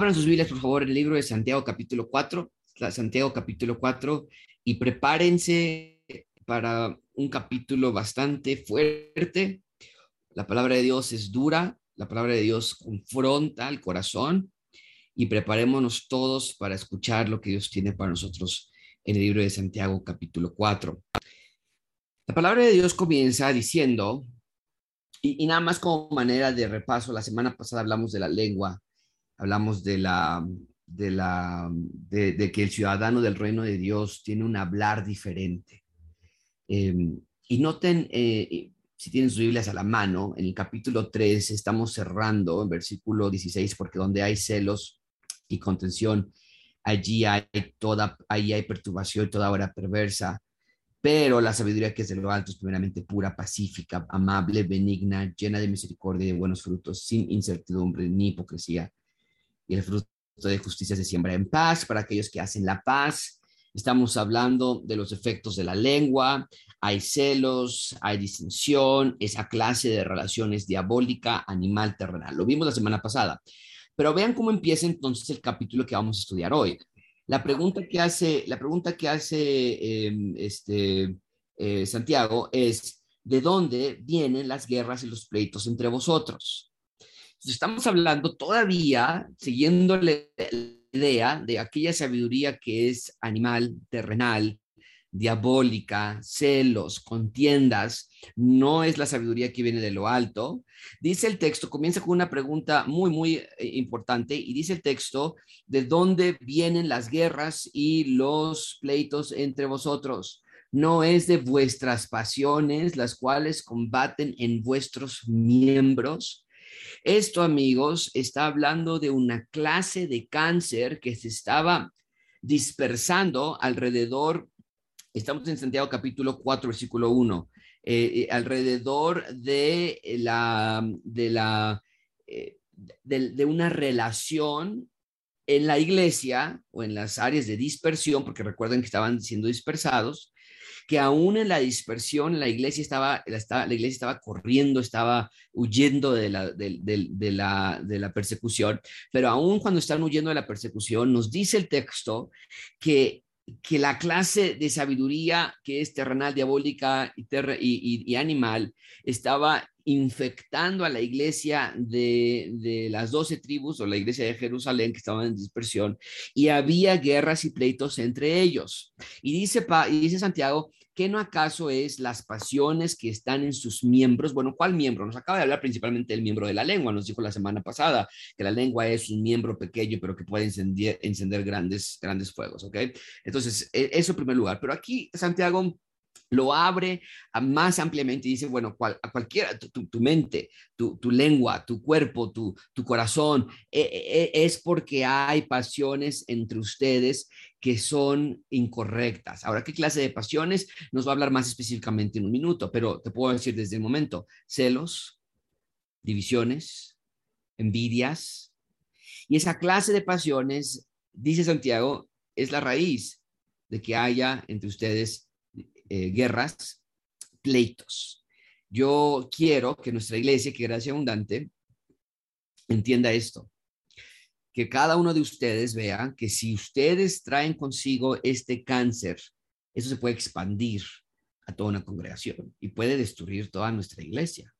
Abran sus Biblias, por favor, el libro de Santiago capítulo 4, Santiago capítulo 4, y prepárense para un capítulo bastante fuerte. La palabra de Dios es dura, la palabra de Dios confronta el corazón y preparémonos todos para escuchar lo que Dios tiene para nosotros en el libro de Santiago capítulo 4. La palabra de Dios comienza diciendo, y, y nada más como manera de repaso, la semana pasada hablamos de la lengua, hablamos de la, de la, de, que el ciudadano del reino de Dios tiene un hablar diferente. Em, y noten, eh, si tienen sus Biblias a la mano, en el capítulo 3 estamos cerrando en versículo 16, porque donde hay celos y contención, allí hay toda, ahí hay perturbación, toda hora perversa. Pero la sabiduría que es de lo alto es primeramente pura, pacífica, amable, benigna, llena de misericordia y de buenos frutos, sin incertidumbre ni hipocresía y el fruto de justicia se siembra en paz para aquellos que hacen la paz. Estamos hablando de los efectos de la lengua, hay celos, hay distinción, esa clase de relaciones diabólica, animal, terrenal. Lo vimos la semana pasada. Pero vean cómo empieza entonces el capítulo que vamos a estudiar hoy. La pregunta que hace, la pregunta que hace em, este, eh, Santiago es, ¿de dónde vienen las guerras y los pleitos entre vosotros? Estamos hablando todavía, siguiendo la idea de aquella sabiduría que es animal, terrenal, diabólica, celos, contiendas, no es la sabiduría que viene de lo alto. Dice el texto, comienza con una pregunta muy, muy eh, importante y dice el texto, ¿de dónde vienen las guerras y los pleitos entre vosotros? No es de vuestras pasiones, las cuales combaten en vuestros miembros. Esto, amigos, está hablando de una clase de cáncer que se estaba dispersando alrededor, estamos en Santiago capítulo 4, versículo 1, eh, eh, alrededor de la, de la, eh, de una relación en la iglesia o en las áreas de dispersión, porque recuerden que estaban siendo dispersados, que aún en la dispersión la iglesia estaba, la, la iglesia estaba corriendo, estaba huyendo de la, de, la, de la persecución, pero aún cuando están huyendo de la persecución, nos dice el texto que que la clase de sabiduría que es terrenal, diabólica y, y, animal estaba infectando a la iglesia de, de las doce tribus o la iglesia de Jerusalén que estaban en dispersión y había guerras y pleitos entre ellos. Y dice, y dice Santiago ¿qué no acaso es las pasiones que están en sus miembros? Bueno, ¿cuál miembro? Nos acaba de hablar principalmente del miembro de la lengua, nos dijo la semana pasada que la lengua es un miembro pequeño, pero que puede encender, grandes, grandes fuegos, ¿ok? Entonces, e, eso en primer lugar. Pero aquí Santiago lo abre más ampliamente y dice, bueno, a cualquiera, tu, mente, tu, lengua, tu cuerpo, tu, corazón, e, e, es porque hay pasiones entre ustedes que son incorrectas. Ahora, ¿qué clase de pasiones? Nos va a hablar más específicamente en un minuto, pero te puedo decir desde el momento, celos, divisiones, envidias, y esa clase de pasiones, dice Santiago, es la raíz de que haya entre ustedes eh, guerras, pleitos. Yo quiero que nuestra iglesia, que gracia abundante, entienda esto, que cada uno de ustedes vea que si ustedes traen consigo este cáncer, eso se puede expandir a toda una congregación y puede destruir toda nuestra iglesia.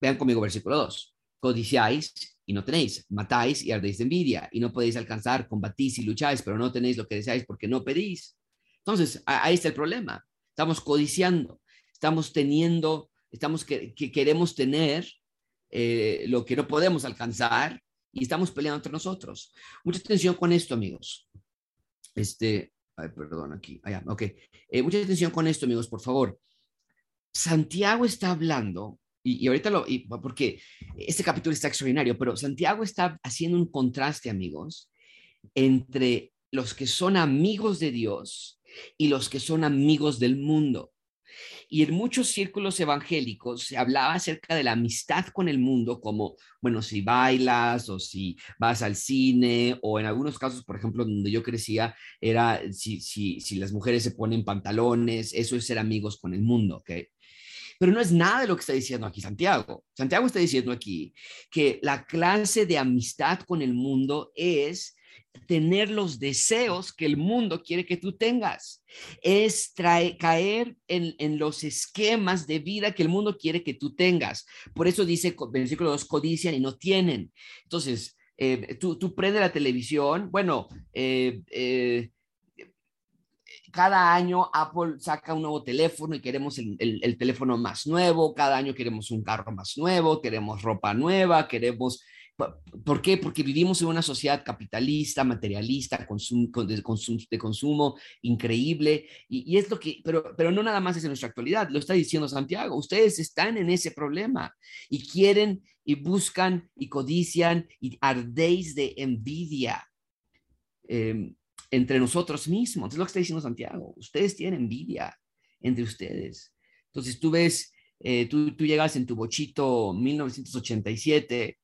Vean conmigo versículo 2. Codiciáis y no tenéis, matáis y ardéis de envidia y no podéis alcanzar, combatís y lucháis, pero no tenéis lo que deseáis porque no pedís. Entonces, ahí está el problema. Estamos codiciando, estamos teniendo, estamos que, queremos tener eh, lo que no podemos alcanzar y estamos peleando entre nosotros. Mucha atención con esto, amigos. Este, ay, perdón, aquí, allá, ok. Eh, mucha atención con esto, amigos, por favor. Santiago está hablando, y, ahorita lo, porque este capítulo está extraordinario, pero Santiago está haciendo un contraste, amigos, entre los que son amigos de Dios y los que son amigos del mundo. Y en muchos círculos evangélicos se hablaba acerca de la amistad con el mundo, como, bueno, si bailas o si vas al cine, o en algunos casos, por ejemplo, donde yo crecía, era si, si, si las mujeres se ponen pantalones, eso es ser amigos con el mundo, ¿ok? Pero no es nada de lo que está diciendo aquí Santiago. Santiago está diciendo aquí que la clase de amistad con el mundo es tener los deseos que el mundo quiere que tú tengas. Es caer en, los esquemas de vida que el mundo quiere que tú tengas. Por eso dice versículo 2, codician y no tienen. Entonces, eh, tú, tú prende la televisión, bueno, eh, eh, cada año Apple saca un nuevo teléfono y queremos el, teléfono más nuevo, cada año queremos un carro más nuevo, queremos ropa nueva, queremos... ¿Por qué? Porque vivimos en una sociedad capitalista, materialista, de, consumo, increíble. Y, es lo que, pero, pero no nada más es en nuestra actualidad, lo está diciendo Santiago. Ustedes están en ese problema y quieren y buscan y codician y ardéis de envidia. Eh, entre nosotros mismos. Es lo que está diciendo Santiago. Ustedes tienen envidia entre ustedes. Entonces tú ves, eh, tú, tú, llegas en tu bochito 1987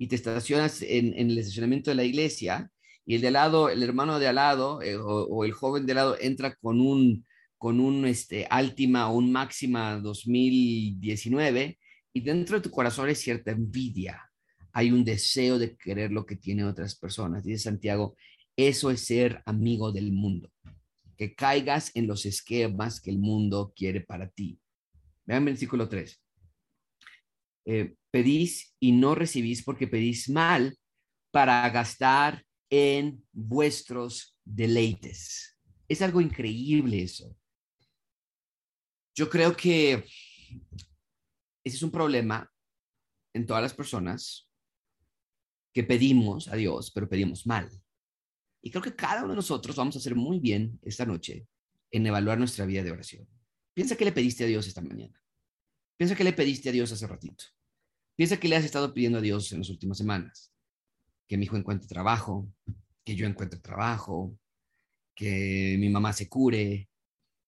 y te estacionas en, el estacionamiento de la iglesia y el de al lado, el hermano de al lado eh, o, el joven de al lado entra con un, con un este, Altima o un Máxima 2019 y dentro de tu corazón hay cierta envidia. Hay un deseo de querer lo que tienen otras personas. Dice Santiago, eso es ser amigo del mundo, que caigas en los esquemas que el mundo quiere para ti. Vean versículo 3. Eh, pedís y no recibís porque pedís mal para gastar en vuestros deleites. Es algo increíble eso. Yo creo que ese es un problema en todas las personas que pedimos a Dios, pero pedimos mal. Y creo que cada uno de nosotros vamos a hacer muy bien esta noche en evaluar nuestra vida de oración. Piensa que le pediste a Dios esta mañana. Piensa que le pediste a Dios hace ratito. Piensa que le has estado pidiendo a Dios en las últimas semanas. Que mi hijo encuentre trabajo, que yo encuentre trabajo, que mi mamá se cure,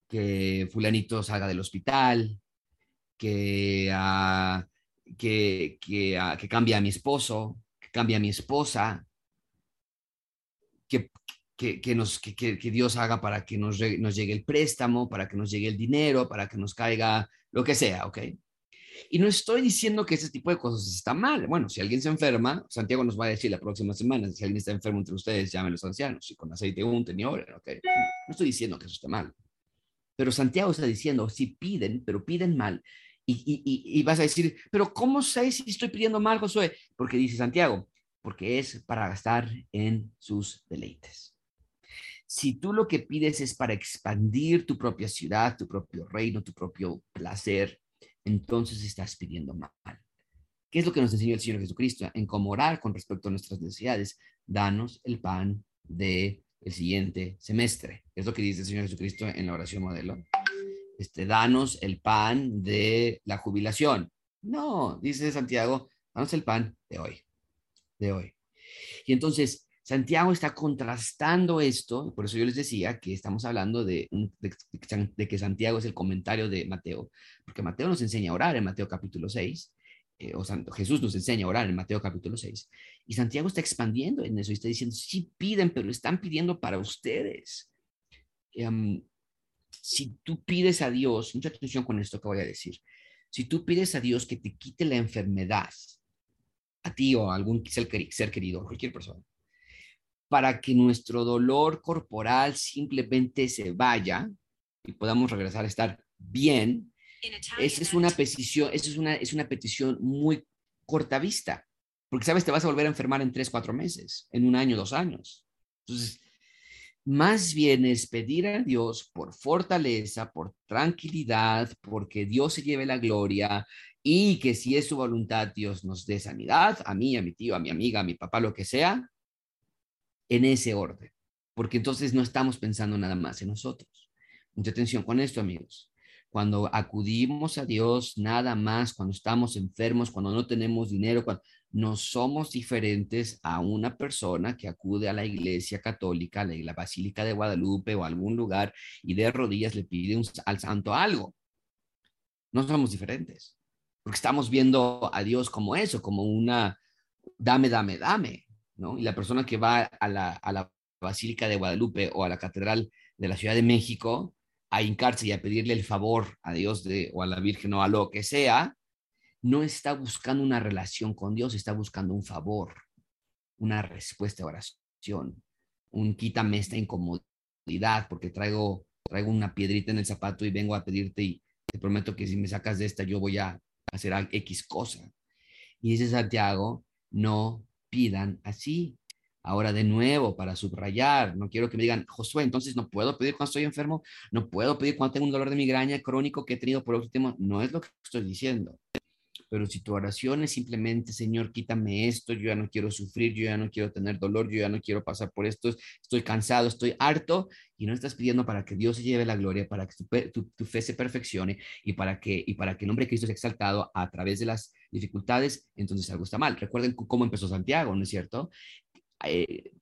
que fulanito salga del hospital, que, uh, que, que, uh, que cambie a mi esposo, que cambie a mi esposa, que, nos, que, Dios haga para que nos, nos llegue el préstamo, para que nos llegue el dinero, para que nos caiga lo que sea, ¿ok? Y no estoy diciendo que ese tipo de cosas está mal. Bueno, si alguien se enferma, Santiago nos va a decir la próxima semana, si alguien está enfermo entre ustedes, llamen los ancianos y con aceite unten y ¿ok? No estoy diciendo que eso está mal. Pero Santiago está diciendo, si piden, pero piden mal. Y, y, y vas a decir, pero ¿cómo sé si estoy pidiendo mal, Josué? Porque dice Santiago, porque es para gastar en sus deleites. Si tú lo que pides es para expandir tu propia ciudad, tu propio reino, tu propio placer, entonces estás pidiendo mal. ¿Qué es lo que nos enseñó el Señor Jesucristo? En cómo orar con respecto a nuestras necesidades. Danos el pan de el siguiente semestre. Es lo que dice el Señor Jesucristo en la oración modelo. Este, danos el pan de la jubilación. No, dice Santiago, danos el pan de hoy de hoy. Y entonces, Santiago está contrastando esto, por eso yo les decía que estamos hablando de, de, que Santiago es el comentario de Mateo, porque Mateo nos enseña a orar en Mateo capítulo 6, eh, o Santo, Jesús nos enseña a orar en Mateo capítulo 6, y Santiago está expandiendo en eso y está diciendo, sí piden, pero están pidiendo para ustedes. Em, si tú pides a Dios, mucha atención con esto que voy a decir, si tú pides a Dios que te quite la enfermedad, a ti o a algún ser querido, cualquier persona, para que nuestro dolor corporal simplemente se vaya y podamos regresar a estar bien, esa es una petición, esa es una, es una petición muy corta vista, porque sabes, te vas a volver a enfermar en tres, cuatro meses, en un año, dos años. Entonces, más bien es pedir a Dios por fortaleza, por tranquilidad, porque Dios se lleve la gloria y que si es su voluntad, Dios nos dé sanidad, a mí, a mi tío, a mi amiga, a mi papá, lo que sea, en ese orden, porque entonces no estamos pensando nada más en nosotros. Mucha atención con esto, amigos. Cuando acudimos a Dios, nada más, cuando estamos enfermos, cuando no tenemos dinero, cuando no somos diferentes a una persona que acude a la iglesia católica, la Basílica de Guadalupe o algún lugar y de rodillas le pide al santo algo. No somos diferentes porque estamos viendo a Dios como eso, como una dame, dame, dame, Y la persona que va a la, a la Basílica de Guadalupe o a la Catedral de la Ciudad de México a hincarse y a pedirle el favor a Dios o a la Virgen o a lo que sea, no está buscando una relación con Dios, está buscando un favor, una respuesta a oración, un quítame esta incomodidad porque traigo, traigo una piedrita en el zapato y vengo a pedirte y te prometo que si me sacas de esta yo voy a hacer X cosa. Y dice Santiago, no pidan así. Ahora de nuevo, para subrayar, no quiero que me digan, Josué, entonces no puedo pedir cuando estoy enfermo, no puedo pedir cuando tengo un dolor de migraña crónico que he tenido por tema. No es lo que estoy diciendo. Pero si tu oración es simplemente, Señor, quítame esto, yo ya no quiero sufrir, yo ya no quiero tener dolor, yo ya no quiero pasar por esto, estoy cansado, estoy harto, y no estás pidiendo para que Dios se lleve la gloria, para que tu, tu, fe se perfeccione y para, que, y para que el nombre de Cristo sea exaltado a través de las dificultades, entonces algo está mal. Recuerden cómo empezó Santiago, ¿no es cierto? Eh,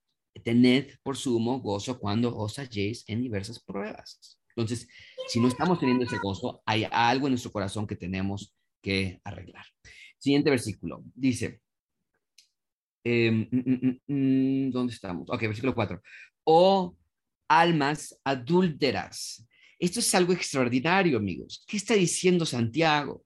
tened por sumo gozo cuando os halléis en diversas pruebas. Entonces, si no estamos teniendo ese gozo, hay algo en nuestro corazón que tenemos que arreglar. Siguiente versículo. Dice, mm, ¿dónde estamos? Ok, versículo 4. O almas adúlteras. Esto es algo extraordinario, amigos. ¿Qué está diciendo Santiago?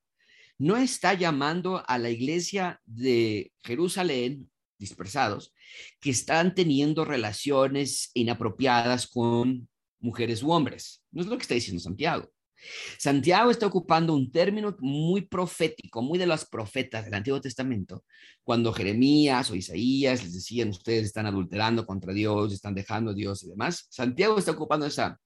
No está llamando a la iglesia de Jerusalén, dispersados, que están teniendo relaciones inapropiadas con mujeres u hombres. No es lo que está diciendo Santiago. Santiago está ocupando un término muy profético, muy de los profetas del Antiguo Testamento, cuando Jeremías o Isaías les decían, ustedes están adulterando contra Dios, están dejando a Dios y demás. Santiago está ocupando esa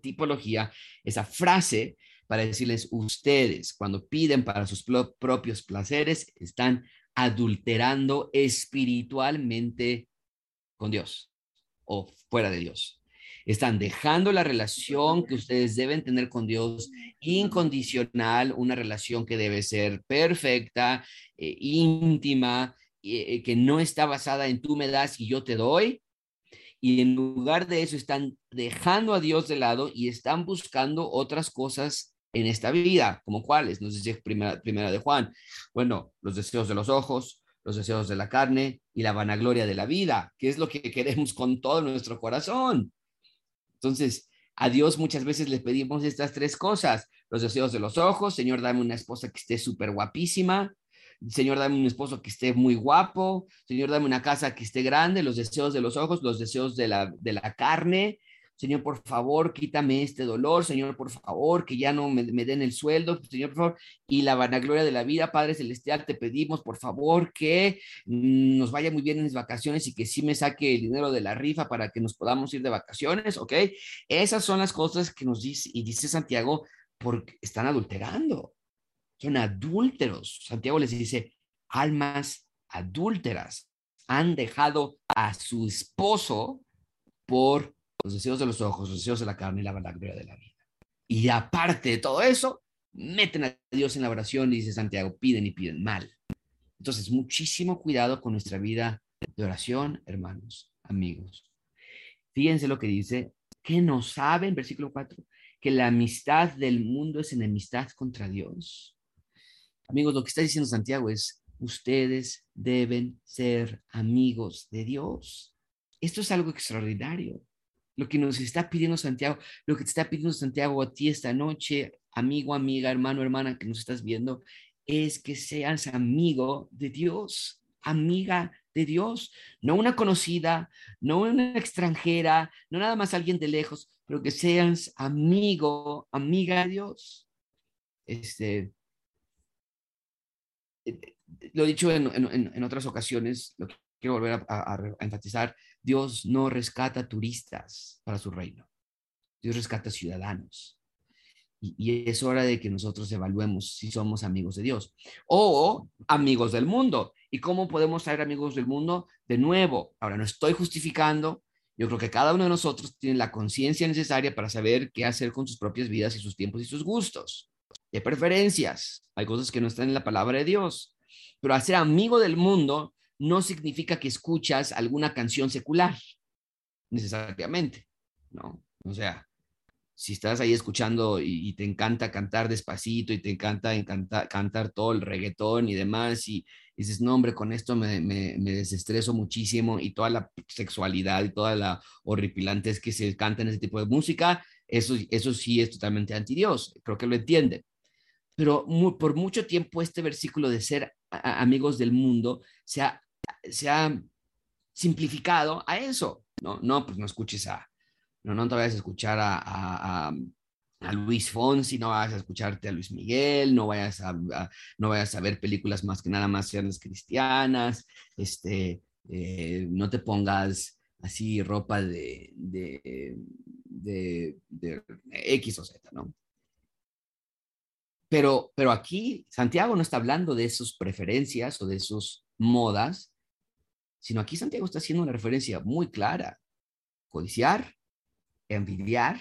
tipología, esa frase para decirles, ustedes cuando piden para sus propios placeres, están adulterando espiritualmente con Dios o fuera de Dios. Están dejando la relación que ustedes deben tener con Dios incondicional, una relación que debe ser perfecta, eh, íntima, eh, que no está basada en tú me das y yo te doy. Y en lugar de eso están dejando a Dios de lado y están buscando otras cosas en esta vida, como cuáles, nos dice primera, primera de Juan. Bueno, los deseos de los ojos, los deseos de la carne y la vanagloria de la vida, que es lo que queremos con todo nuestro corazón. Entonces, a Dios muchas veces le pedimos estas tres cosas, los deseos de los ojos, Señor, dame una esposa que esté súper guapísima, Señor, dame un esposo que esté muy guapo, Señor, dame una casa que esté grande, los deseos de los ojos, los deseos de la, de la carne, Señor, por favor, quítame este dolor, Señor, por favor, que ya no me, den el sueldo, Señor, por favor, y la vanagloria de la vida, Padre Celestial, te pedimos, por favor, que nos vaya muy bien en las vacaciones y que sí me saque el dinero de la rifa para que nos podamos ir de vacaciones, ¿ok? Esas son las cosas que nos dice, y dice Santiago, porque están adulterando, son adúlteros. Santiago les dice, almas adúlteras, han dejado a su esposo por los deseos de los ojos, los deseos de la carne y la vanagloria de la vida. Y aparte de todo eso, meten a Dios en la oración dice Santiago, piden y piden mal. Entonces, muchísimo cuidado con nuestra vida de oración, hermanos, amigos. Fíjense lo que dice, que no saben, versículo 4, que la amistad del mundo es enemistad contra Dios. Amigos, lo que está diciendo Santiago es, ustedes deben ser amigos de Dios. Esto es algo extraordinario lo que nos está pidiendo Santiago, lo que te está pidiendo Santiago a ti esta noche, amigo, amiga, hermano, hermana que nos estás viendo, es que seas amigo de Dios, amiga de Dios, no una conocida, no una extranjera, no nada más alguien de lejos, pero que seas amigo, amiga de Dios. Este, eh, eh, lo he dicho en, otras ocasiones, lo quiero volver a enfatizar, Dios no rescata turistas para su reino. Dios rescata ciudadanos. Y, es hora de que nosotros evaluemos si somos amigos de Dios o amigos del mundo. ¿Y cómo podemos ser amigos del mundo? De nuevo, ahora no estoy justificando. Yo creo que cada uno de nosotros tiene la conciencia necesaria para saber qué hacer con sus propias vidas y sus tiempos y sus gustos. Hay preferencias, hay cosas que no están en la palabra de Dios. Pero hacer amigo del mundo no significa que escuchas alguna canción secular, necesariamente, ¿no? O sea, si estás ahí escuchando y, te encanta cantar despacito y te encanta, encanta cantar todo el reggaetón y demás, y, dices, no, hombre, con esto me, desestreso muchísimo y toda la sexualidad y toda la horripilante es que se canta en ese tipo de música, eso, eso sí es totalmente anti Dios, creo que lo entiende. Pero por mucho tiempo este versículo de ser amigos del mundo se ha, se ha simplificado a eso, ¿no? No, pues no escuches a, no, no te vayas a escuchar a, a, Luis Fonsi, no vayas a escucharte a Luis Miguel, no vayas a, no vayas a ver películas más que nada más sean las cristianas, este, eh, no te pongas así ropa de, de, de, de, X o Z, ¿no? Pero, pero aquí Santiago no está hablando de sus preferencias o de sus modas, sino aquí Santiago está haciendo una referencia muy clara. Codiciar, envidiar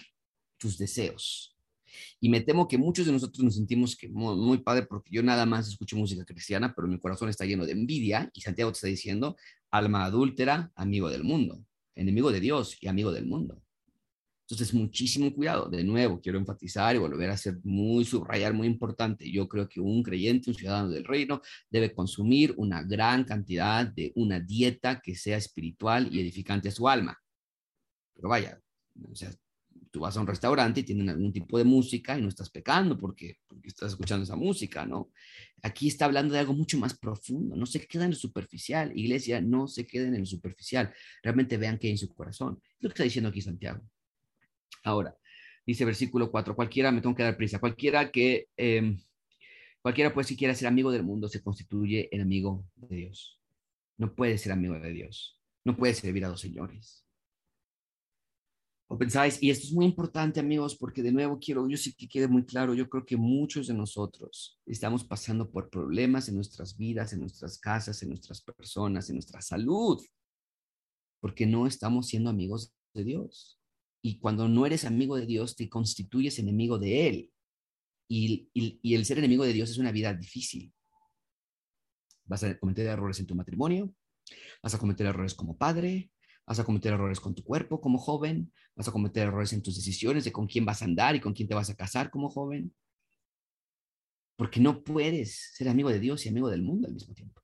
tus deseos. Y me temo que muchos de nosotros nos sentimos que muy, padre porque yo nada más escucho música cristiana, pero mi corazón está lleno de envidia y Santiago te está diciendo, alma adúltera, amigo del mundo, enemigo de Dios y amigo del mundo. Entonces, muchísimo cuidado. De nuevo, quiero enfatizar y volver a ser muy subrayar, muy importante. Yo creo que un creyente, un ciudadano del reino, debe consumir una gran cantidad de una dieta que sea espiritual y edificante a su alma. Pero vaya, o sea, tú vas a un restaurante y tienen algún tipo de música y no estás pecando porque, porque estás escuchando esa música, ¿no? Aquí está hablando de algo mucho más profundo, no se queda en lo superficial, iglesia, no se queden en lo superficial, realmente vean qué hay en su corazón. Lo que está diciendo aquí Santiago. Ahora, dice versículo 4, cualquiera, me tengo que dar prisa, cualquiera que, em, cualquiera pues si quiera ser amigo del mundo se constituye el amigo de Dios. No puede ser amigo de Dios, no puede servir a dos señores o pensáis, y esto es muy importante amigos, porque de nuevo quiero, yo sí que quede muy claro, yo creo que muchos de nosotros estamos pasando por problemas en nuestras vidas, en nuestras casas, en nuestras personas, en nuestra salud, porque no estamos siendo amigos de Dios. Y cuando no eres amigo de Dios, te constituyes enemigo de Él. Y, el ser enemigo de Dios es una vida difícil. Vas a cometer errores en tu matrimonio, vas a cometer errores como padre, vas a cometer errores con tu cuerpo como joven, vas a cometer errores en tus decisiones de con quién vas a andar y con quién te vas a casar como joven. Porque no puedes ser amigo de Dios y amigo del mundo al mismo tiempo.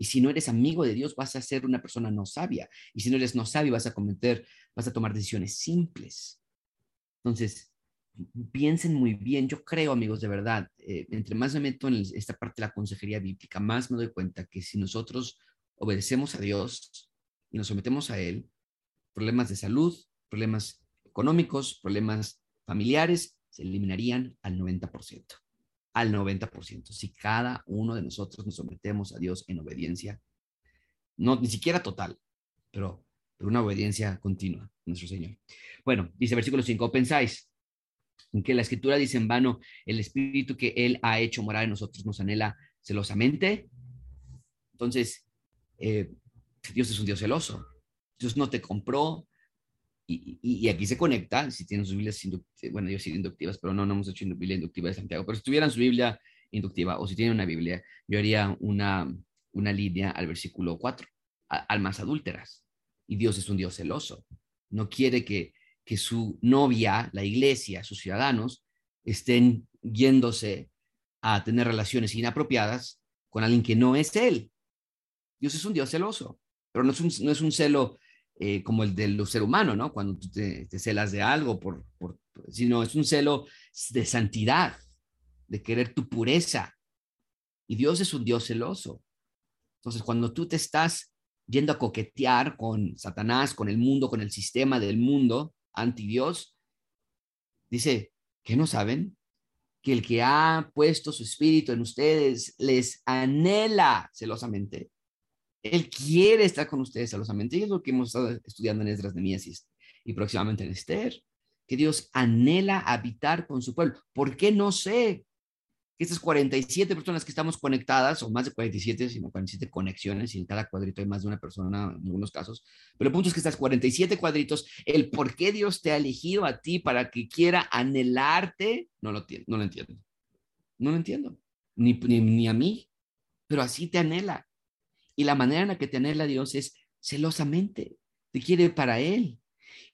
Y si no eres amigo de Dios, vas a ser una persona no sabia. Y si no eres no sabio, vas a cometer, vas a tomar decisiones simples. Entonces, piensen muy bien. Yo creo, amigos, de verdad, eh, entre más me meto en esta parte de la consejería bíblica, más me doy cuenta que si nosotros obedecemos a Dios, y nos sometemos a él, problemas de salud, problemas económicos, problemas familiares, se eliminarían al 90%. Al 90%. Si cada uno de nosotros nos sometemos a Dios en obediencia, no ni siquiera total, pero, una obediencia continua, nuestro Señor. Bueno, dice versículo 5, pensáis en que la escritura dice en vano, el espíritu que Él ha hecho morar en nosotros nos anhela celosamente. Entonces, eh, Dios es un Dios celoso. Dios no te compró. Y, aquí se conecta, si tienen sus Biblias, bueno, yo sí inductivas, pero no, no hemos hecho Biblia inductiva de Santiago, pero si tuvieran su Biblia inductiva o si tienen una Biblia, yo haría una, una línea al versículo 4, almas adúlteras. Y Dios es un Dios celoso. No quiere que, que su novia, la iglesia, sus ciudadanos, estén yéndose a tener relaciones inapropiadas con alguien que no es Él. Dios es un Dios celoso pero no es un, no es un celo eh, como el del ser humano, ¿no? Cuando tú te, celas de algo, por, por, sino es un celo de santidad, de querer tu pureza. Y Dios es un Dios celoso. Entonces, cuando tú te estás yendo a coquetear con Satanás, con el mundo, con el sistema del mundo, anti Dios, dice, ¿qué no saben? Que el que ha puesto su espíritu en ustedes les anhela celosamente él quiere estar con ustedes celosamente. Y es lo que hemos estado estudiando en Esdras de Miesis y próximamente en Esther. Que Dios anhela habitar con su pueblo. ¿Por qué no sé? Que estas 47 personas que estamos conectadas, o más de 47, sino 47 conexiones, y en cada cuadrito hay más de una persona en algunos casos, pero el punto es que estas 47 cuadritos, el por qué Dios te ha elegido a ti para que quiera anhelarte, no lo, no lo entiendo. No lo entiendo. Ni, ni, ni a mí, pero así te anhela. Y la manera en la que tenerla a Dios es celosamente, te quiere para Él.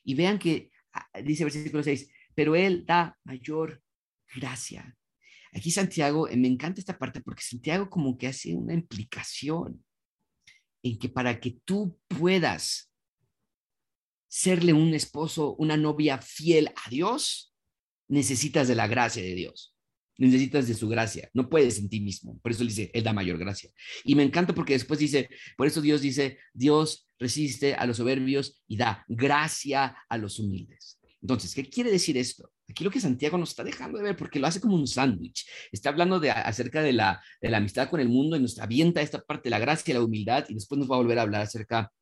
Y vean que, ah, dice versículo 6, pero Él da mayor gracia. Aquí Santiago, eh, me encanta esta parte porque Santiago como que hace una implicación en que para que tú puedas serle un esposo, una novia fiel a Dios, necesitas de la gracia de Dios. Necesitas de su gracia, no puedes en ti mismo. Por eso dice, Él da mayor gracia. Y me encanta porque después dice, por eso Dios dice, Dios resiste a los soberbios y da gracia a los humildes. Entonces, ¿qué quiere decir esto? Aquí lo que Santiago nos está dejando de ver, porque lo hace como un sándwich. Está hablando de, acerca de la, amistad con el mundo y nos avienta esta parte la gracia la humildad y después nos va a volver a hablar acerca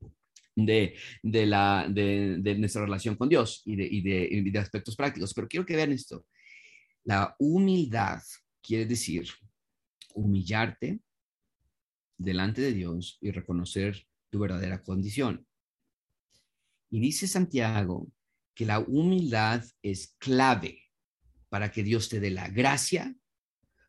de, la, de, nuestra relación con Dios y y, y de aspectos prácticos. Pero quiero que vean esto. La humildad quiere decir humillarte delante de Dios y reconocer tu verdadera condición. Y dice Santiago que la humildad es clave para que Dios te dé la gracia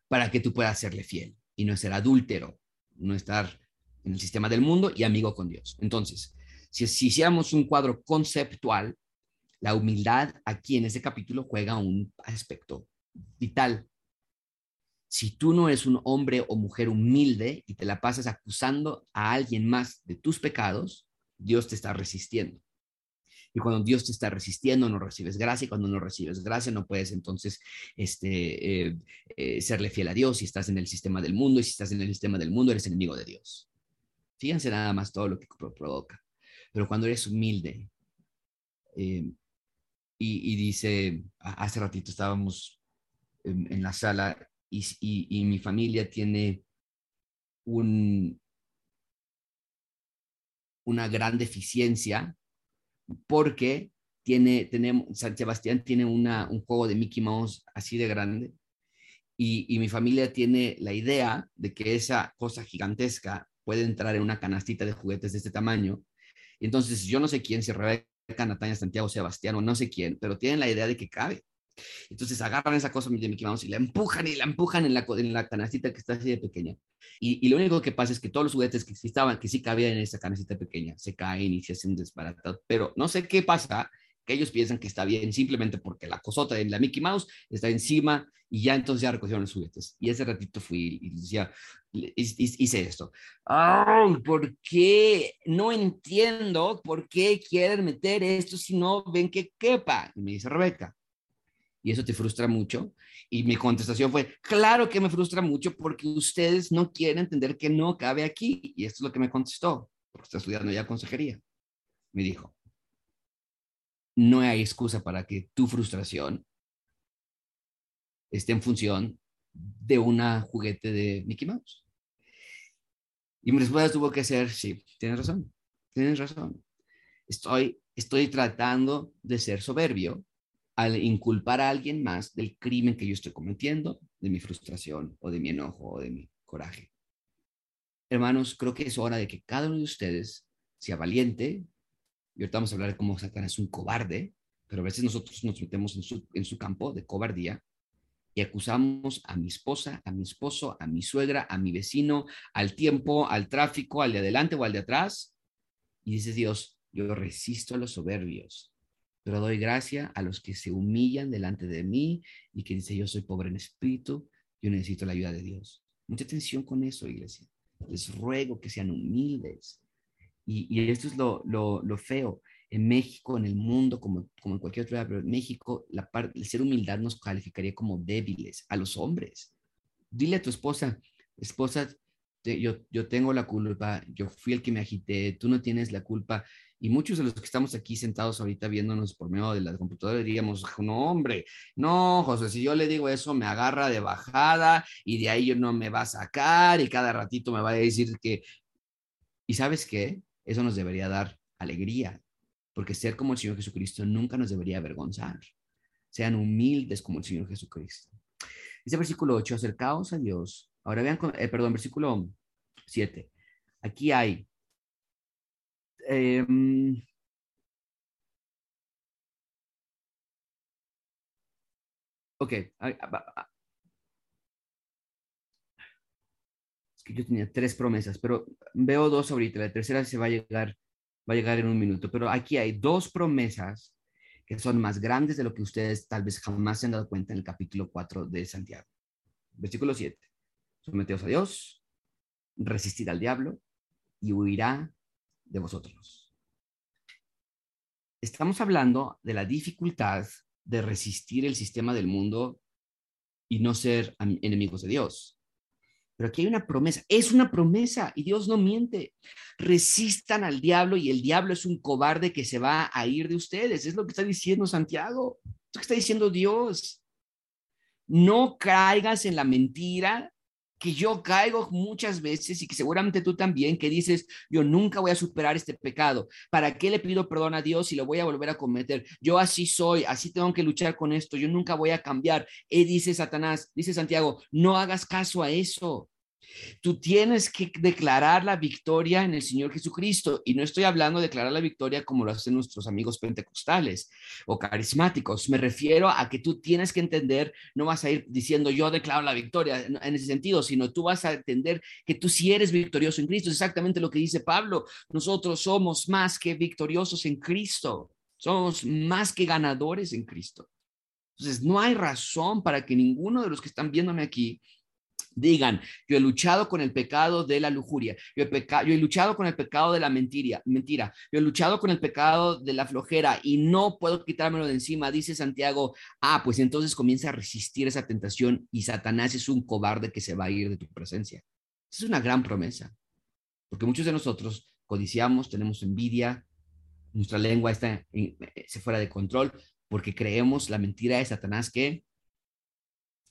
para que tú puedas serle fiel y no ser adúltero, no estar en el sistema del mundo y amigo con Dios. Entonces, si, hiciéramos un cuadro conceptual, la humildad aquí en este capítulo juega un aspecto vital. Si tú no eres un hombre o mujer humilde y te la pasas acusando a alguien más de tus pecados, Dios te está resistiendo. Y cuando Dios te está resistiendo, no recibes gracia. Y cuando no recibes gracia, no puedes entonces este, eh, eh, serle fiel a Dios si estás en el sistema del mundo. Y si estás en el sistema del mundo, eres enemigo de Dios. Fíjense nada más todo lo que provoca. Pero cuando eres humilde eh, y, dice, hace ratito estábamos en, la sala y, y, mi familia tiene un, una gran deficiencia porque tiene, tenemos, San Sebastián tiene una, un juego de Mickey Mouse así de grande y, y, mi familia tiene la idea de que esa cosa gigantesca puede entrar en una canastita de juguetes de este tamaño. Entonces yo no sé quién, si Rebeca, Natalia, Santiago, Sebastián o no sé quién, pero tienen la idea de que cabe. Entonces agarran esa cosa de Mickey Mouse y la empujan y la empujan en la, en la canastita que está así de pequeña. Y, y, lo único que pasa es que todos los juguetes que estaban, que sí cabían en esa canastita pequeña, se caen y se hacen desbaratados. Pero no sé qué pasa, que ellos piensan que está bien simplemente porque la cosota de la Mickey Mouse está encima y ya entonces ya recogieron los juguetes. Y ese ratito fui y decía, hice esto. ¡Ay! ¿Por qué? No entiendo por qué quieren meter esto si no ven que quepa. Y me dice Rebeca, y eso te frustra mucho. Y mi contestación fue, claro que me frustra mucho porque ustedes no quieren entender que no cabe aquí. Y esto es lo que me contestó, porque está estudiando ya consejería. Me dijo, no hay excusa para que tu frustración esté en función de una juguete de Mickey Mouse. Y mi respuesta tuvo que ser, sí, tienes razón, tienes razón. Estoy, estoy tratando de ser soberbio al inculpar a alguien más del crimen que yo estoy cometiendo, de mi frustración o de mi enojo o de mi coraje. Hermanos, creo que es hora de que cada uno de ustedes sea valiente. Y ahorita vamos a hablar de cómo Satanás es un cobarde, pero a veces nosotros nos metemos en su, en su campo de cobardía y acusamos a mi esposa, a mi esposo, a mi suegra, a mi vecino, al tiempo, al tráfico, al de adelante o al de atrás. Y dice Dios, yo resisto a los soberbios, pero doy gracia a los que se humillan delante de mí y que dice, yo soy pobre en espíritu, yo necesito la ayuda de Dios. Mucha atención con eso, iglesia. Les ruego que sean humildes. Y, esto es lo, feo. En México, en el mundo, como, en cualquier otro lugar, pero en México, la parte, el ser humildad nos calificaría como débiles a los hombres. Dile a tu esposa, esposa, yo, yo tengo la culpa, yo fui el que me agité, tú no tienes la culpa, y muchos de los que estamos aquí sentados ahorita viéndonos por medio de la computadora diríamos, no, hombre, no, José, si yo le digo eso, me agarra de bajada y de ahí yo no me va a sacar y cada ratito me va a decir que... ¿Y sabes qué? Eso nos debería dar alegría, porque ser como el Señor Jesucristo nunca nos debería avergonzar. Sean humildes como el Señor Jesucristo. Dice versículo 8, acercaos a Dios. Ahora vean, eh, perdón, versículo 7. Aquí hay Em, ok. Es que yo tenía tres promesas, pero veo dos ahorita. La tercera se va a llegar, va a llegar en un minuto. Pero aquí hay dos promesas que son más grandes de lo que ustedes tal vez jamás se han dado cuenta en el capítulo 4 de Santiago. Versículo 7. Someteos a Dios, resistid al diablo y huirá de vosotros. Estamos hablando de la dificultad de resistir el sistema del mundo y no ser enemigos de Dios. Pero aquí hay una promesa, es una promesa y Dios no miente. Resistan al diablo y el diablo es un cobarde que se va a ir de ustedes. Es lo que está diciendo Santiago, es lo que está diciendo Dios. No caigas en la mentira que yo caigo muchas veces y que seguramente tú también, que dices, yo nunca voy a superar este pecado. ¿Para qué le pido perdón a Dios si lo voy a volver a cometer? Yo así soy, así tengo que luchar con esto, yo nunca voy a cambiar. Y dice Satanás, dice Santiago, no hagas caso a eso. Tú tienes que declarar la victoria en el Señor Jesucristo. Y no estoy hablando de declarar la victoria como lo hacen nuestros amigos pentecostales o carismáticos. Me refiero a que tú tienes que entender, no vas a ir diciendo yo declaro la victoria en ese sentido, sino tú vas a entender que tú sí eres victorioso en Cristo. Es exactamente lo que dice Pablo. Nosotros somos más que victoriosos en Cristo. Somos más que ganadores en Cristo. Entonces, no hay razón para que ninguno de los que están viéndome aquí digan, yo he luchado con el pecado de la lujuria, yo he, yo he luchado con el pecado de la mentira, mentira, yo he luchado con el pecado de la flojera y no puedo quitármelo de encima, dice Santiago, ah, pues entonces comienza a resistir esa tentación y Satanás es un cobarde que se va a ir de tu presencia. es una gran promesa, porque muchos de nosotros codiciamos, tenemos envidia, nuestra lengua está eh, se fuera de control porque creemos la mentira de Satanás que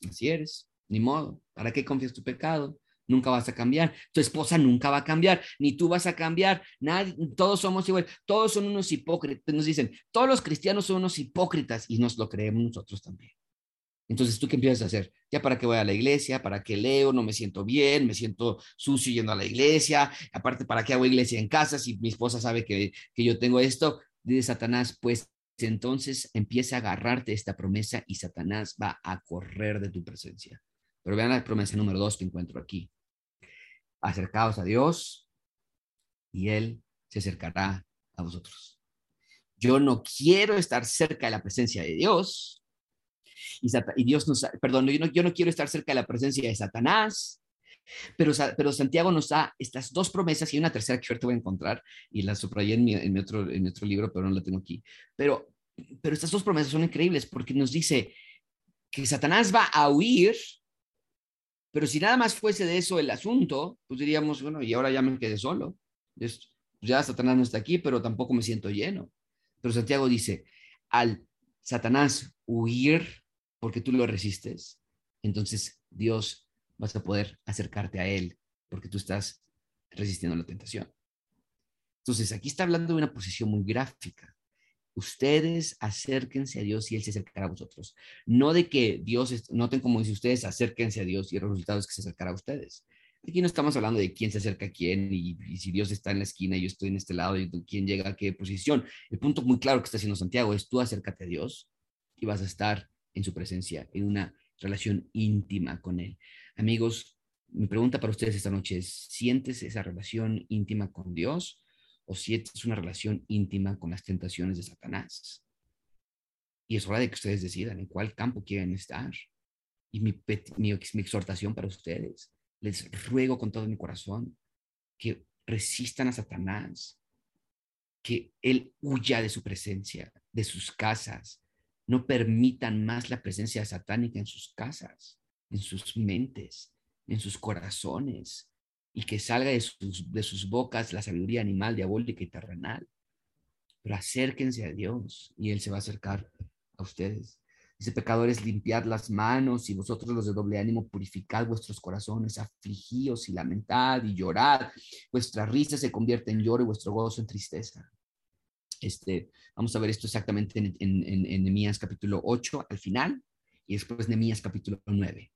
así eres, ni modo, ¿para qué confías tu pecado? Nunca vas a cambiar, tu esposa nunca va a cambiar, ni tú vas a cambiar, nadie, todos somos igual, todos son unos hipócritas, nos dicen, todos los cristianos son unos hipócritas y nos lo creemos nosotros también. Entonces, ¿tú qué empiezas a hacer? ¿Ya para qué voy a la iglesia? ¿Para qué leo? No me siento bien, me siento sucio yendo a la iglesia. Aparte, ¿para qué hago iglesia en casa si mi esposa sabe que, que yo tengo esto? Dice Satanás, pues entonces empieza a agarrarte esta promesa y Satanás va a correr de tu presencia. Pero vean la promesa número dos que encuentro aquí. Acercaos a Dios y Él se acercará a vosotros. Yo no quiero estar cerca de la presencia de Dios. Y, Dios nos, perdón, yo no, yo no quiero estar cerca de la presencia de Satanás. Pero, pero, Santiago nos da estas dos promesas y una tercera que ahorita voy a encontrar y la subrayé en mi, en mi, otro, otro libro, pero no la tengo aquí. Pero, pero estas dos promesas son increíbles porque nos dice que Satanás va a huir pero si nada más fuese de eso el asunto, pues diríamos, bueno, y ahora ya me quedé solo. Ya Satanás no está aquí, pero tampoco me siento lleno. Pero Santiago dice, al Satanás huir porque tú lo resistes, entonces Dios vas a poder acercarte a él porque tú estás resistiendo la tentación. Entonces, aquí está hablando de una posición muy gráfica ustedes acérquense a Dios y Él se acercará a vosotros. No de que Dios, noten como dice ustedes, acérquense a Dios y el resultado es que se acercará a ustedes. Aquí no estamos hablando de quién se acerca a quién y, si Dios está en la esquina y yo estoy en este lado y quién llega a qué posición. El punto muy claro que está haciendo Santiago es tú acércate a Dios y vas a estar en su presencia, en una relación íntima con Él. Amigos, mi pregunta para ustedes esta noche es, ¿sientes esa relación íntima con Dios? O si es una relación íntima con las tentaciones de Satanás. Y es hora de que ustedes decidan en cuál campo quieren estar. Y mi, mi, exhortación para ustedes, les ruego con todo mi corazón que resistan a Satanás, que él huya de su presencia, de sus casas. No permitan más la presencia satánica en sus casas, en sus mentes, en sus corazones y que salga de sus, de sus bocas la sabiduría animal, diabólica y terrenal. Pero acérquense a Dios y Él se va a acercar a ustedes. Dice, pecadores, limpiad las manos y vosotros los de doble ánimo, purificad vuestros corazones, afligíos y lamentad y llorad. Vuestra risa se convierte en lloro y vuestro gozo en tristeza. Este, vamos a ver esto exactamente en, en, capítulo 8 al final y después Nehemías capítulo 9.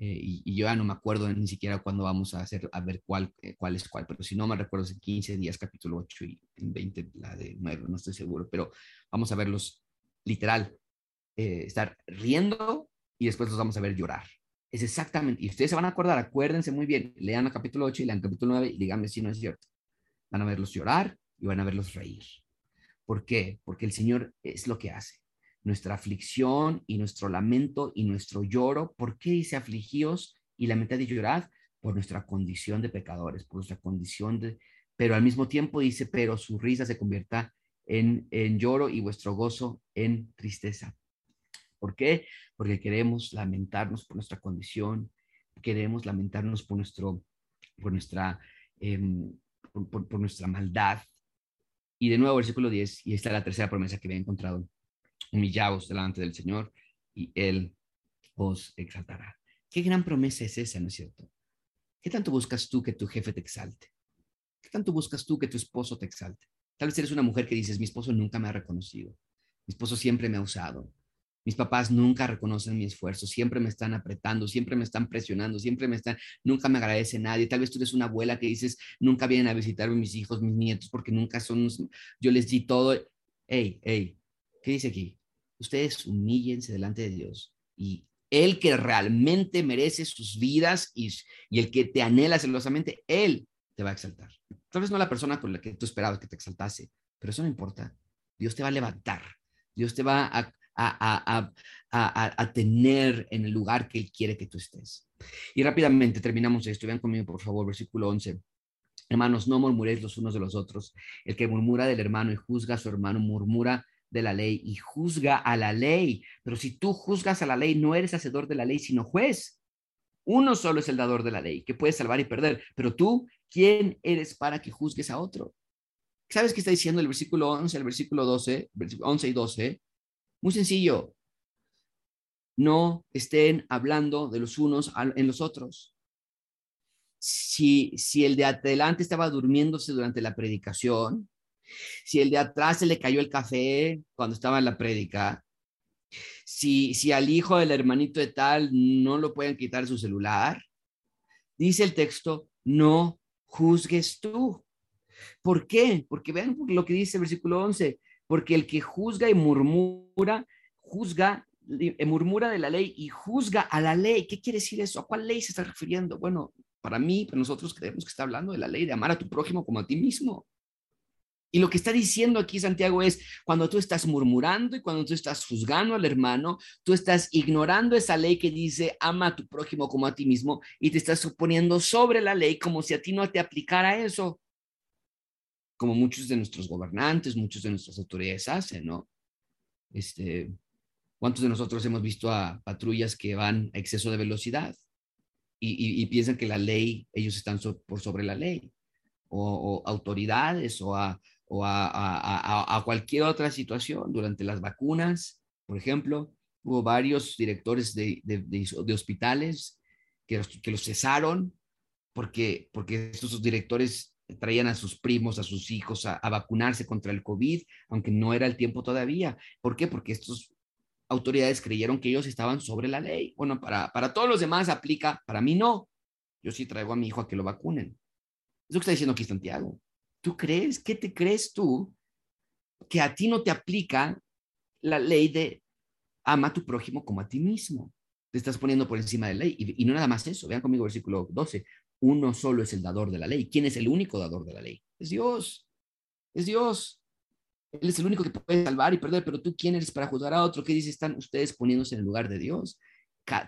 Eh, y, yo ya no me acuerdo ni siquiera cuándo vamos a hacer, a ver cuál, eh, cuál es cuál, pero si no me recuerdo es en 15 días capítulo 8 y en 20 la de 9, no estoy seguro, pero vamos a verlos literal, eh, estar riendo y después los vamos a ver llorar. Es exactamente, y ustedes se van a acordar, acuérdense muy bien, lean el capítulo 8 y lean el capítulo 9 y díganme si no es cierto. Van a verlos llorar y van a verlos reír. ¿Por qué? Porque el Señor es lo que hace. Nuestra aflicción y nuestro lamento y nuestro lloro. ¿Por qué dice afligíos y lamentad y llorad? Por nuestra condición de pecadores, por nuestra condición de... Pero al mismo tiempo dice, pero su risa se convierta en, en lloro y vuestro gozo en tristeza. ¿Por qué? Porque queremos lamentarnos por nuestra condición, queremos lamentarnos por, nuestro, por, nuestra, em, por, nuestra maldad. Y de nuevo, versículo 10, y esta es la tercera promesa que había encontrado. Humillaos delante del Señor y Él os exaltará. Qué gran promesa es esa, ¿no es cierto? ¿Qué tanto buscas tú que tu jefe te exalte? ¿Qué tanto buscas tú que tu esposo te exalte? Tal vez eres una mujer que dices, mi esposo nunca me ha reconocido, mi esposo siempre me ha usado, mis papás nunca reconocen mi esfuerzo, siempre me están apretando, siempre me están presionando, siempre me están, nunca me agradece nadie. Tal vez tú eres una abuela que dices, nunca vienen a visitarme mis hijos, mis nietos, porque nunca son, yo les di todo. Hey, hey, ¿qué dice aquí? Ustedes humíllense delante de Dios y el que realmente merece sus vidas y, y el que te anhela celosamente, Él te va a exaltar. Tal vez no la persona con la que tú esperabas que te exaltase, pero eso no importa. Dios te va a levantar. Dios te va a, a, tener en el lugar que Él quiere que tú estés. Y rápidamente terminamos esto. Vean conmigo, por favor, versículo 11. Hermanos, no murmuréis los unos de los otros. El que murmura del hermano y juzga a su hermano, murmura de la ley y juzga a la ley. Pero si tú juzgas a la ley, no eres hacedor de la ley, sino juez. Uno solo es el dador de la ley, que puede salvar y perder. Pero tú, ¿quién eres para que juzgues a otro? ¿Sabes qué está diciendo el versículo 11, el versículo 12, 11 y 12? Muy sencillo. No estén hablando de los unos en los otros. Si, si el de adelante estaba durmiéndose durante la predicación, si el de atrás se le cayó el café cuando estaba en la prédica, si, si al hijo del hermanito de tal no lo pueden quitar su celular, dice el texto, no juzgues tú. ¿Por qué? Porque vean lo que dice el versículo 11 porque el que juzga y murmura, juzga, eh, murmura de la ley y juzga a la ley. ¿Qué quiere decir eso? ¿A cuál ley se está refiriendo? Bueno, para mí, para nosotros creemos que está hablando de la ley de amar a tu prójimo como a ti mismo. Y lo que está diciendo aquí Santiago es, cuando tú estás murmurando y cuando tú estás juzgando al hermano, tú estás ignorando esa ley que dice, ama a tu prójimo como a ti mismo y te estás suponiendo sobre la ley como si a ti no te aplicara eso como muchos de nuestros gobernantes, muchos de nuestras autoridades hacen, ¿no? Este, ¿Cuántos de nosotros hemos visto a patrullas que van a exceso de velocidad y, piensan que la ley, ellos están por sobre la ley? O, autoridades o, a, o a, cualquier otra situación. Durante las vacunas, por ejemplo, hubo varios directores de, de, hospitales que que los cesaron porque, porque estos directores traían a sus primos, a sus hijos a, vacunarse contra el COVID, aunque no era el tiempo todavía. ¿Por qué? Porque estas autoridades creyeron que ellos estaban sobre la ley. Bueno, para, para todos los demás aplica, para mí no. Yo sí traigo a mi hijo a que lo vacunen. Es lo que está diciendo aquí Santiago. ¿Tú crees? ¿Qué te crees tú? Que a ti no te aplica la ley de ama a tu prójimo como a ti mismo. Te estás poniendo por encima de la ley. Y, no nada más eso. Vean conmigo versículo 12 uno solo es el dador de la ley. ¿Quién es el único dador de la ley? Es Dios. Es Dios. Él es el único que puede salvar y perder, pero tú quién eres para juzgar a otro? ¿Qué dice? Están ustedes poniéndose en el lugar de Dios.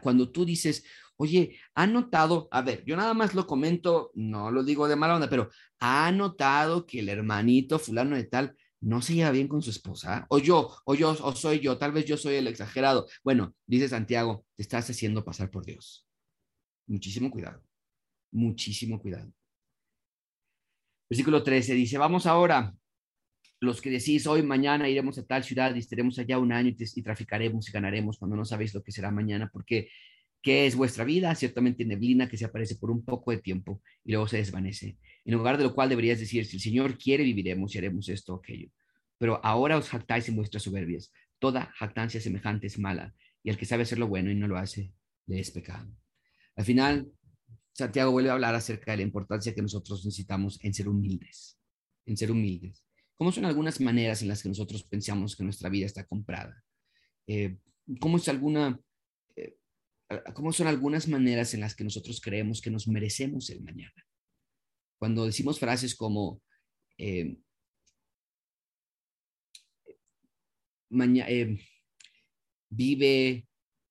Cuando tú dices, oye, ha notado, a ver, yo nada más lo comento, no lo digo de mala onda, pero ha notado que el hermanito fulano de tal no se lleva bien con su esposa, o yo, o yo, o soy yo, tal vez yo soy el exagerado. Bueno, dice Santiago, te estás haciendo pasar por Dios. Muchísimo cuidado muchísimo cuidado. Versículo 13 dice, vamos ahora, los que decís hoy, mañana iremos a tal ciudad y estaremos allá un año y, traficaremos y ganaremos cuando no sabéis lo que será mañana, porque ¿qué es vuestra vida? Ciertamente neblina que se aparece por un poco de tiempo y luego se desvanece. En lugar de lo cual deberías decir, si el Señor quiere, viviremos y haremos esto o aquello. Pero ahora os jactáis en vuestras soberbias. Toda jactancia semejante es mala, y el que sabe hacer lo bueno y no lo hace, le es pecado. Al final, Santiago vuelve a hablar acerca de la importancia que nosotros necesitamos en ser humildes, en ser humildes. ¿Cómo son algunas maneras en las que nosotros pensamos que nuestra vida está comprada? Eh, ¿cómo, es alguna, eh, ¿Cómo son algunas maneras en las que nosotros creemos que nos merecemos el mañana? Cuando decimos frases como, eh, eh, vive,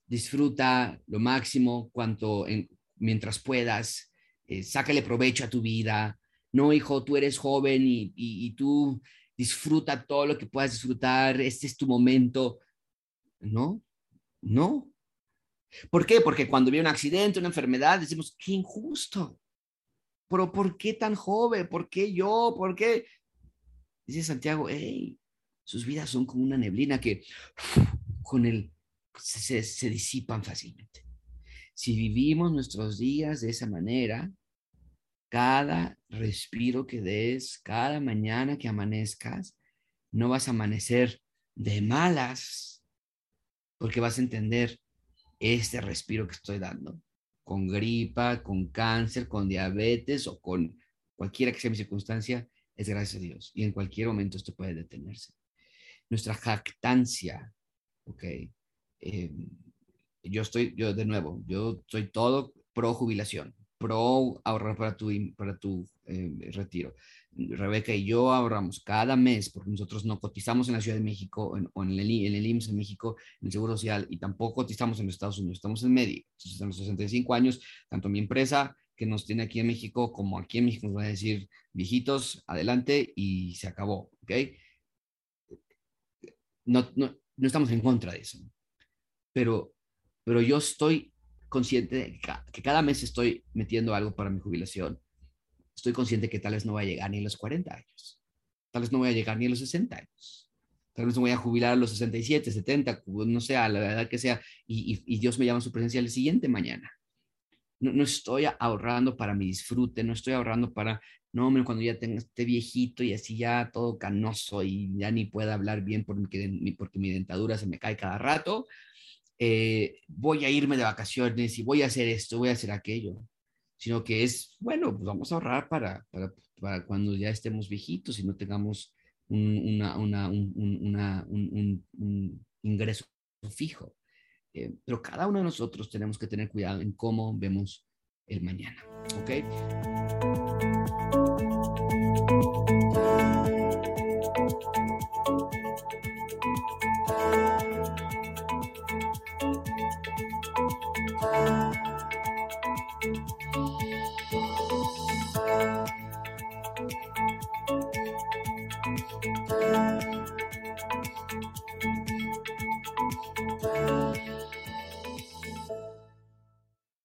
disfruta lo máximo cuanto mientras puedas, eh, sácale provecho a tu vida. No, hijo, tú eres joven y, y tú disfruta todo lo que puedas disfrutar, este es tu momento. No, no. ¿Por qué? Porque cuando viene un accidente, una enfermedad, decimos, qué injusto. Pero ¿por qué tan joven? ¿Por qué yo? ¿Por qué? Dice Santiago, hey, sus vidas son como una neblina que con se, se disipan fácilmente. Si vivimos nuestros días de esa manera, cada respiro que des, cada mañana que amanezcas, no vas a amanecer de malas, porque vas a entender este respiro que estoy dando, con gripa, con cáncer, con diabetes o con cualquiera que sea mi circunstancia, es gracias a Dios. Y en cualquier momento esto puede detenerse. Nuestra jactancia, ok. Em, yo estoy, yo de nuevo, yo soy todo pro jubilación, pro ahorrar para tu, para tu em, retiro. Rebeca y yo ahorramos cada mes, porque nosotros no cotizamos en la Ciudad de México o en, el, en el IMSS en México, en el Seguro Social, y tampoco cotizamos en los Estados Unidos, estamos en medio. Entonces, a los 65 años, tanto mi empresa que nos tiene aquí en México como aquí en México nos va a decir, viejitos, adelante y se acabó, ¿ok? No, no, no estamos en contra de eso, pero, pero yo estoy consciente de que cada mes estoy metiendo algo para mi jubilación estoy consciente que tal vez no voy a llegar ni a los 40 años, tal vez no voy a llegar ni a los 60 años, tal vez no voy a jubilar a los 67, 70, no sé, a la edad que sea, y, Dios me llama a su presencia el siguiente mañana. No, no, estoy ahorrando para mi disfrute, no estoy ahorrando para, no, hombre, cuando ya tenga este viejito y así ya todo canoso y ya ni pueda hablar bien porque, porque mi dentadura se me cae cada rato, eh, voy a irme de vacaciones y voy a hacer esto, voy a hacer aquello sino que es, bueno, pues vamos a ahorrar para, para, cuando ya estemos viejitos y no tengamos un, una, una, un, un, ingreso fijo. Eh, pero cada uno de nosotros tenemos que tener cuidado en cómo vemos el mañana. ¿Ok?